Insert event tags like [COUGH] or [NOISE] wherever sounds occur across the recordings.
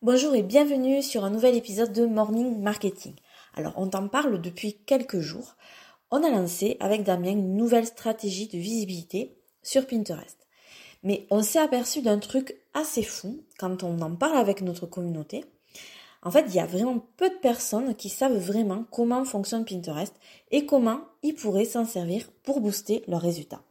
Bonjour et bienvenue sur un nouvel épisode de Morning Marketing. Alors on t'en parle depuis quelques jours. On a lancé avec Damien une nouvelle stratégie de visibilité sur Pinterest. Mais on s'est aperçu d'un truc assez fou quand on en parle avec notre communauté. En fait, il y a vraiment peu de personnes qui savent vraiment comment fonctionne Pinterest et comment ils pourraient s'en servir pour booster leurs résultats.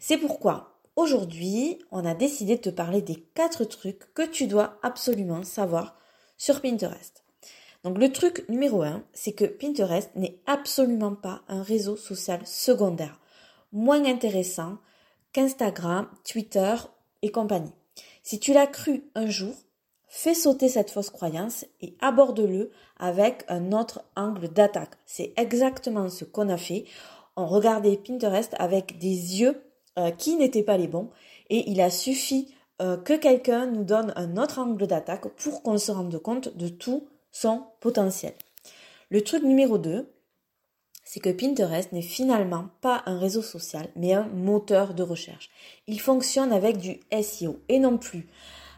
C'est pourquoi Aujourd'hui, on a décidé de te parler des quatre trucs que tu dois absolument savoir sur Pinterest. Donc le truc numéro un, c'est que Pinterest n'est absolument pas un réseau social secondaire, moins intéressant qu'Instagram, Twitter et compagnie. Si tu l'as cru un jour, fais sauter cette fausse croyance et aborde-le avec un autre angle d'attaque. C'est exactement ce qu'on a fait. On regardait Pinterest avec des yeux euh, qui n'étaient pas les bons. Et il a suffi euh, que quelqu'un nous donne un autre angle d'attaque pour qu'on se rende compte de tout son potentiel. Le truc numéro 2, c'est que Pinterest n'est finalement pas un réseau social, mais un moteur de recherche. Il fonctionne avec du SEO et non plus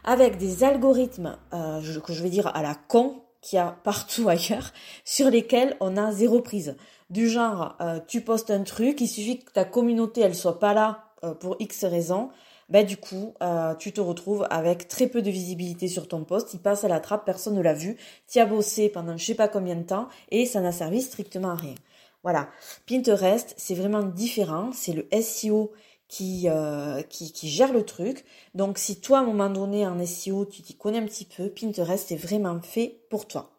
avec des algorithmes euh, que je vais dire à la con qu'il y a partout [LAUGHS] ailleurs, sur lesquels on a zéro prise. Du genre, tu postes un truc, il suffit que ta communauté elle soit pas là euh, pour X raisons, ben du coup, euh, tu te retrouves avec très peu de visibilité sur ton poste, il passe à la trappe, personne ne l'a vu, tu as bossé pendant je sais pas combien de temps et ça n'a servi strictement à rien. Voilà, Pinterest, c'est vraiment différent, c'est le SEO qui, euh, qui, qui, gère le truc. Donc si toi, à un moment donné, en SEO, tu t'y connais un petit peu, Pinterest est vraiment fait pour toi.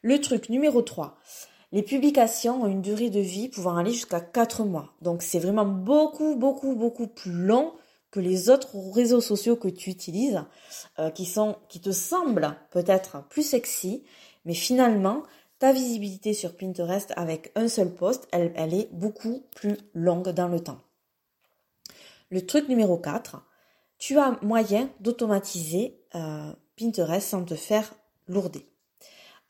Le truc numéro 3, les publications ont une durée de vie pouvant aller jusqu'à 4 mois. Donc c'est vraiment beaucoup, beaucoup, beaucoup plus long que les autres réseaux sociaux que tu utilises, euh, qui sont, qui te semblent peut-être plus sexy, mais finalement, ta visibilité sur Pinterest avec un seul post, elle, est beaucoup plus longue dans le temps. Le truc numéro 4, tu as moyen d'automatiser euh, Pinterest sans te faire lourder.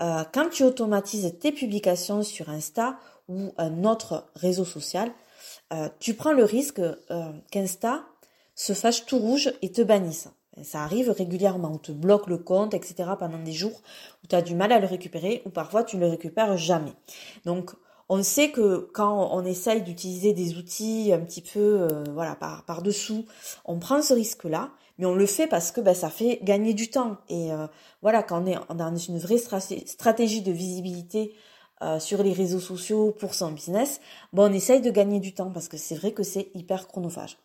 Euh, quand tu automatises tes publications sur Insta ou un autre réseau social, euh, tu prends le risque euh, qu'Insta se fâche tout rouge et te bannisse. ça arrive régulièrement, on te bloque le compte, etc. pendant des jours où tu as du mal à le récupérer ou parfois tu ne le récupères jamais. Donc on sait que quand on essaye d'utiliser des outils un petit peu voilà par, par dessous, on prend ce risque-là mais on le fait parce que ben, ça fait gagner du temps. Et euh, voilà, quand on est dans une vraie stratégie de visibilité euh, sur les réseaux sociaux pour son business, bon, on essaye de gagner du temps parce que c'est vrai que c'est hyper chronophage.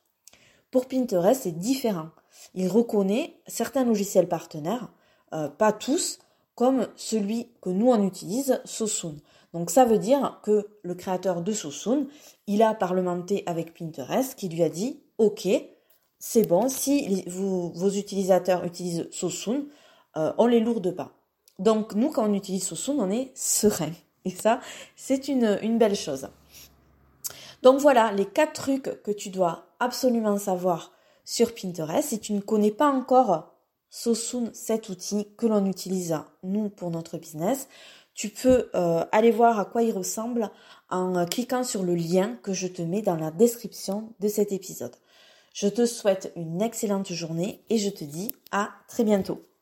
Pour Pinterest, c'est différent. Il reconnaît certains logiciels partenaires, euh, pas tous, comme celui que nous on utilise, Sosun. Donc ça veut dire que le créateur de Sosun, il a parlementé avec Pinterest qui lui a dit, OK, c'est bon. Si vos utilisateurs utilisent Sosun, euh, on les lourde pas. Donc nous, quand on utilise Sosun, on est serein. Et ça, c'est une, belle chose. Donc voilà les quatre trucs que tu dois absolument savoir sur Pinterest. Si tu ne connais pas encore Sosun, cet outil que l'on utilise nous pour notre business, tu peux euh, aller voir à quoi il ressemble en cliquant sur le lien que je te mets dans la description de cet épisode. Je te souhaite une excellente journée et je te dis à très bientôt.